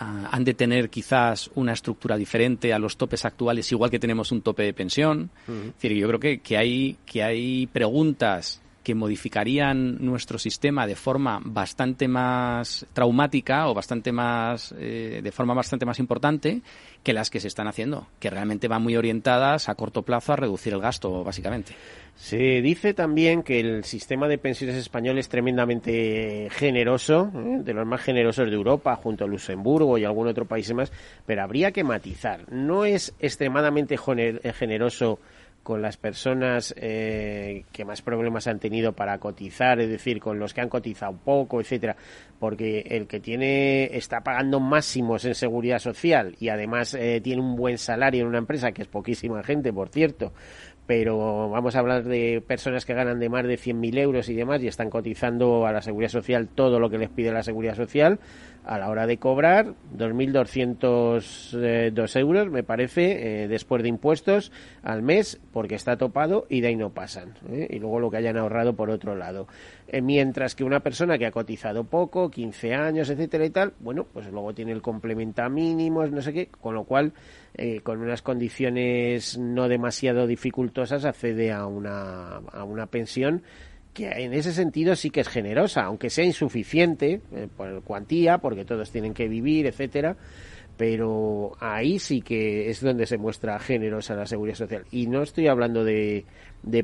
Uh, han de tener quizás una estructura diferente a los topes actuales, igual que tenemos un tope de pensión. Uh -huh. Es decir, yo creo que, que, hay, que hay preguntas que modificarían nuestro sistema de forma bastante más traumática o bastante más eh, de forma bastante más importante que las que se están haciendo, que realmente van muy orientadas a corto plazo a reducir el gasto, básicamente. Se dice también que el sistema de pensiones español es tremendamente generoso, ¿eh? de los más generosos de Europa, junto a Luxemburgo y algún otro país más, pero habría que matizar. No es extremadamente generoso con las personas eh, que más problemas han tenido para cotizar, es decir, con los que han cotizado poco, etcétera, porque el que tiene está pagando máximos en seguridad social y además eh, tiene un buen salario en una empresa que es poquísima gente, por cierto, pero vamos a hablar de personas que ganan de más de 100.000 euros y demás y están cotizando a la seguridad social todo lo que les pide la seguridad social a la hora de cobrar 2.202 eh, euros, me parece, eh, después de impuestos al mes, porque está topado y de ahí no pasan. ¿eh? Y luego lo que hayan ahorrado por otro lado. Mientras que una persona que ha cotizado poco, 15 años, etcétera y tal, bueno, pues luego tiene el complemento mínimos, no sé qué, con lo cual, con unas condiciones no demasiado dificultosas, accede a una, a una pensión que en ese sentido sí que es generosa, aunque sea insuficiente eh, por cuantía, porque todos tienen que vivir, etcétera, pero ahí sí que es donde se muestra generosa la seguridad social. Y no estoy hablando de,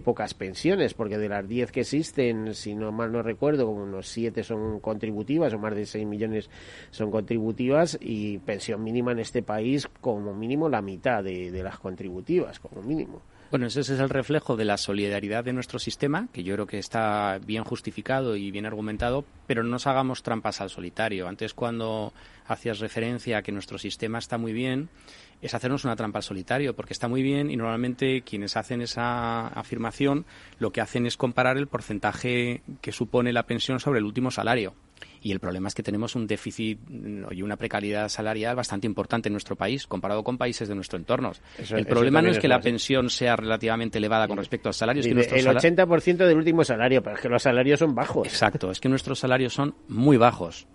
pocas pensiones, porque de las 10 que existen, si no mal no recuerdo, como unos 7 son contributivas o más de 6 millones son contributivas y pensión mínima en este país como mínimo la mitad de, de las contributivas, como mínimo. Bueno, ese es el reflejo de la solidaridad de nuestro sistema, que yo creo que está bien justificado y bien argumentado, pero no nos hagamos trampas al solitario. Antes, cuando hacías referencia a que nuestro sistema está muy bien, es hacernos una trampa al solitario, porque está muy bien y normalmente quienes hacen esa afirmación lo que hacen es comparar el porcentaje que supone la pensión sobre el último salario. Y el problema es que tenemos un déficit y una precariedad salarial bastante importante en nuestro país, comparado con países de nuestro entorno. Eso, el problema no es que la pensión sea relativamente elevada con respecto al salario. Es que el 80% del último salario, pero es que los salarios son bajos. Exacto, es que nuestros salarios son muy bajos.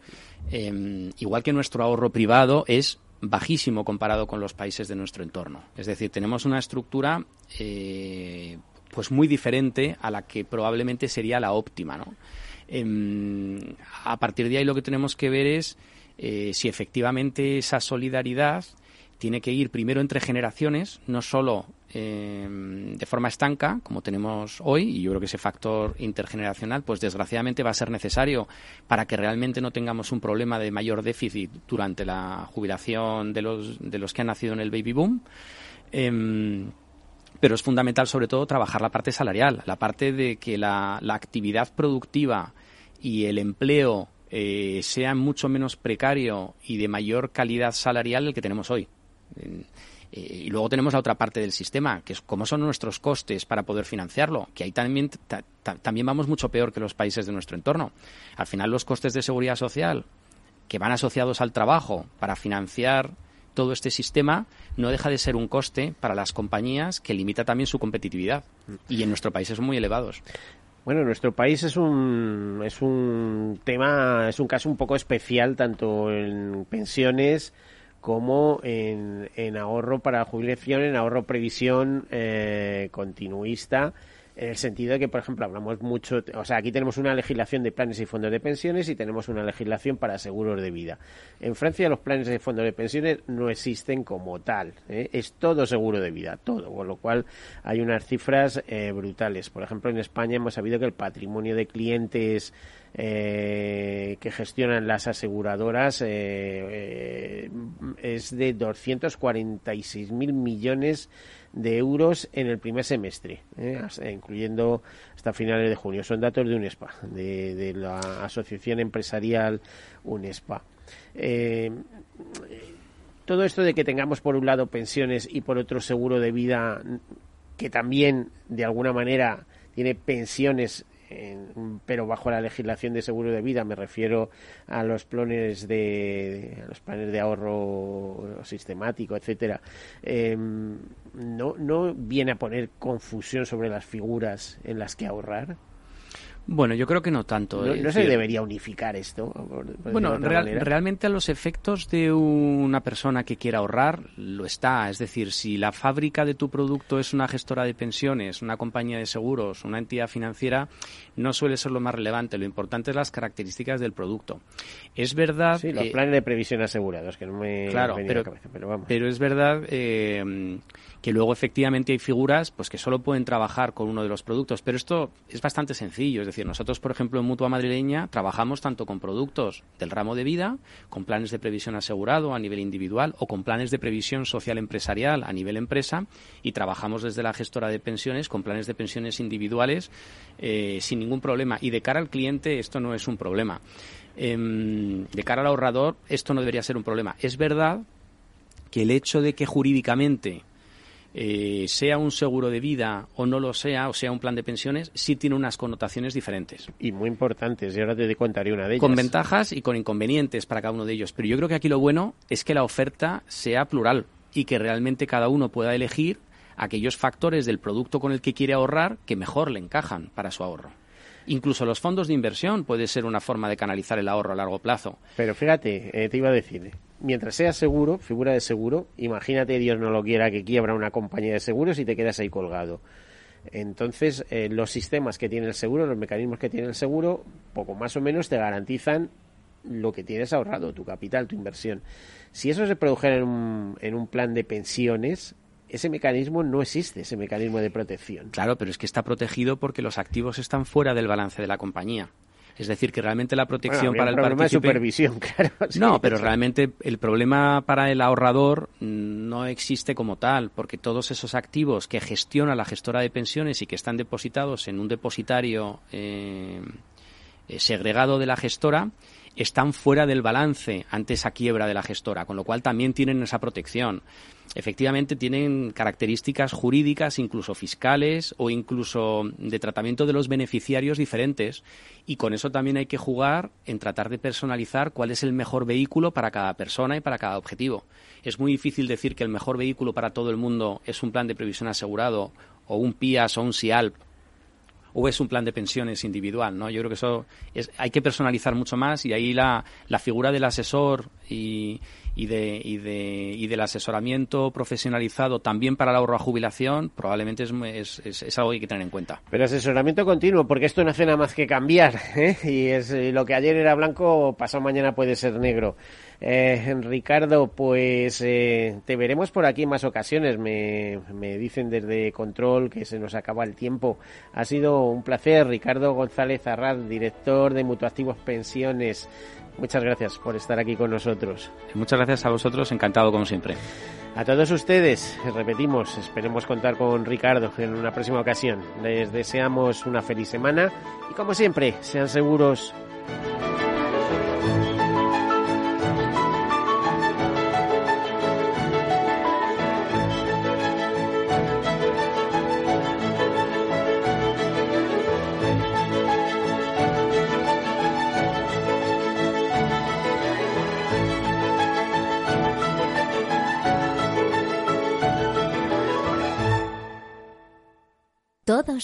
Eh, igual que nuestro ahorro privado es bajísimo comparado con los países de nuestro entorno. Es decir, tenemos una estructura eh, pues muy diferente a la que probablemente sería la óptima. ¿no? Em, a partir de ahí lo que tenemos que ver es eh, si efectivamente esa solidaridad tiene que ir primero entre generaciones, no solo em, de forma estanca, como tenemos hoy, y yo creo que ese factor intergeneracional, pues desgraciadamente va a ser necesario para que realmente no tengamos un problema de mayor déficit durante la jubilación de los, de los que han nacido en el baby boom. Em, pero es fundamental sobre todo trabajar la parte salarial, la parte de que la, actividad productiva y el empleo eh, mucho menos precario y de mayor calidad salarial el que tenemos hoy. Eh, y luego tenemos la otra parte del sistema, que es cómo son nuestros costes para poder financiarlo, que ahí también, también vamos mucho peor que los países de nuestro entorno. Al final los costes de seguridad social que van asociados al trabajo para financiar todo este sistema no deja de ser un coste para las compañías que limita también su competitividad. Y en nuestro país son muy elevados. Bueno, nuestro país es un, es un tema, es un caso un poco especial, tanto en pensiones como en, en ahorro para jubilación, en ahorro previsión eh, continuista en el sentido de que, por ejemplo, hablamos mucho, o sea, aquí tenemos una legislación de planes y fondos de pensiones y tenemos una legislación para seguros de vida. En Francia los planes y fondos de pensiones no existen como tal, ¿eh? es todo seguro de vida, todo, con lo cual hay unas cifras eh, brutales. Por ejemplo, en España hemos sabido que el patrimonio de clientes eh, que gestionan las aseguradoras es de 246 mil millones de euros en el primer semestre, ¿eh? incluyendo hasta finales de junio. Son datos de UNESPA, de, la Asociación Empresarial UNESPA. Eh, todo esto de que tengamos por un lado pensiones y por otro seguro de vida que también de alguna manera tiene pensiones pero bajo la legislación de seguro de vida me refiero a los planes de, los planes de ahorro sistemático etcétera em, no no viene a poner confusión sobre las figuras en las que ahorrar bueno, yo creo que no tanto. ¿No, se debería unificar esto? bueno, realmente a los efectos de una persona que quiera ahorrar, lo está. Es decir, si la fábrica de tu producto es una gestora de pensiones, una compañía de seguros, una entidad financiera, no suele ser lo más relevante. Lo importante es las características del producto. Es verdad... Sí, los planes de previsión asegurados, que no me claro, pero, cabeza, pero vamos. Pero es verdad... Eh, que luego efectivamente hay figuras pues que solo pueden trabajar con uno de los productos, pero esto es bastante sencillo, es decir, nosotros por ejemplo en Mutua Madrileña trabajamos tanto con productos del ramo de vida, con planes de previsión asegurado a nivel individual o con planes de previsión social empresarial a nivel empresa y trabajamos desde la gestora de pensiones con planes de pensiones individuales eh, sin ningún problema y de cara al cliente esto no es un problema. Em, de cara al ahorrador esto no debería ser un problema. Es verdad que el hecho de que jurídicamente eh, sea un seguro de vida o no lo sea, o sea un plan de pensiones, sí tiene unas connotaciones diferentes. Y muy importantes, y ahora te contaré una de ellas. Con ventajas y con inconvenientes para cada uno de ellos. Pero yo creo que aquí lo bueno es que la oferta sea plural y que realmente cada uno pueda elegir aquellos factores del producto con el que quiere ahorrar que mejor le encajan para su ahorro. Incluso los fondos de inversión puede ser una forma de canalizar el ahorro a largo plazo. Pero fíjate, eh, te iba a decir, mientras sea seguro, figura de seguro, imagínate, Dios no lo quiera, que quiebra una compañía de seguros y te quedas ahí colgado. Entonces, eh, los sistemas que tiene el seguro, los mecanismos que tiene el seguro, poco más o menos te garantizan lo que tienes ahorrado, tu capital, tu inversión. Si eso se produjera en un, en un plan de pensiones, ese mecanismo no existe, ese mecanismo de protección. Claro, pero es que está protegido porque los activos están fuera del balance de la compañía. Es decir, que realmente la protección para el problema de supervisión, claro. no, pero realmente el problema para el ahorrador no existe como tal, porque todos esos activos que gestiona la gestora de pensiones y que están depositados en un depositario eh, eh, segregado de la gestora, están fuera del balance ante esa quiebra de la gestora, con lo cual también tienen esa protección. Efectivamente tienen características jurídicas, incluso fiscales o incluso de tratamiento de los beneficiarios diferentes y con eso también hay que jugar en tratar de personalizar cuál es el mejor vehículo para cada persona y para cada objetivo. Es muy difícil decir que el mejor vehículo para todo el mundo es un plan de previsión asegurado o un PIAS o un SIALP o es un plan de pensiones individual, ¿no? Yo creo que eso es, hay que personalizar mucho más y ahí la, la figura del asesor y, y, de, y, de, y del asesoramiento profesionalizado también para el ahorro a jubilación probablemente es, es, es, algo que hay que tener en cuenta. Pero asesoramiento continuo, porque esto no hace nada más que cambiar, ¿eh? y es lo que ayer era blanco, pasado mañana puede ser negro. Eh, Ricardo, pues eh, te veremos por aquí en más ocasiones. Me, me, dicen desde Control que se nos acaba el tiempo. Ha sido un placer. Ricardo González Arrad, director de Mutuactivos Pensiones. Muchas gracias por estar aquí con nosotros. Muchas gracias a vosotros, encantado como siempre. A todos ustedes, repetimos, esperemos contar con Ricardo en una próxima ocasión. Les deseamos una feliz semana y como siempre, sean seguros.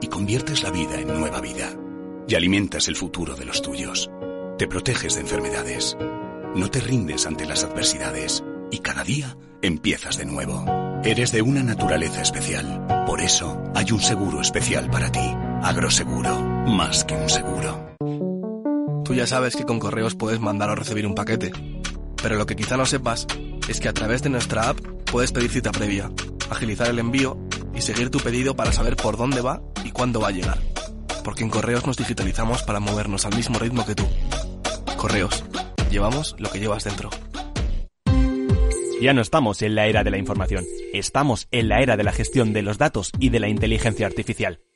y conviertes la vida en nueva vida. Y alimentas el futuro de los tuyos. Te proteges de enfermedades. No te rindes ante las adversidades. Y cada día empiezas de nuevo. Eres de una naturaleza especial. Por eso hay un seguro especial para ti. Agroseguro. Más que un seguro. Tú ya sabes que con correos puedes mandar o recibir un paquete. Pero lo que quizá no sepas es que a través de nuestra app puedes pedir cita previa, agilizar el envío y seguir tu pedido para saber por dónde va y cuándo va a llegar. Porque en Correos nos digitalizamos para movernos al mismo ritmo que tú. Correos, llevamos lo que llevas dentro. Ya no estamos en la era de la información, estamos en la era de la gestión de los datos y de la inteligencia artificial.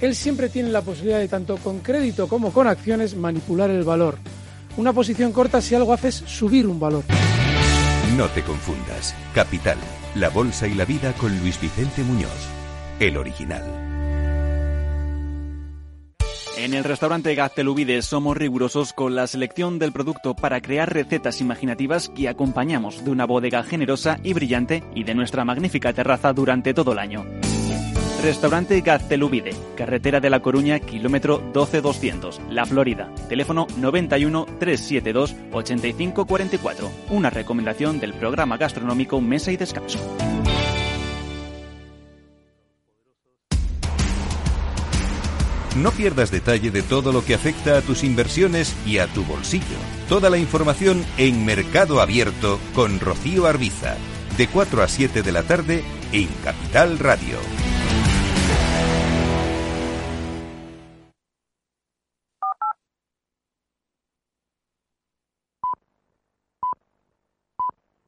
él siempre tiene la posibilidad de, tanto con crédito como con acciones, manipular el valor. Una posición corta si algo hace es subir un valor. No te confundas. Capital, la bolsa y la vida con Luis Vicente Muñoz, el original. En el restaurante Gaztelubide somos rigurosos con la selección del producto para crear recetas imaginativas que acompañamos de una bodega generosa y brillante y de nuestra magnífica terraza durante todo el año. Restaurante Gaztelubide, carretera de La Coruña, kilómetro 12200, La Florida. Teléfono 91 372 8544. Una recomendación del programa gastronómico Mesa y Descanso. No pierdas detalle de todo lo que afecta a tus inversiones y a tu bolsillo. Toda la información en Mercado Abierto con Rocío Arbiza, de 4 a 7 de la tarde en Capital Radio.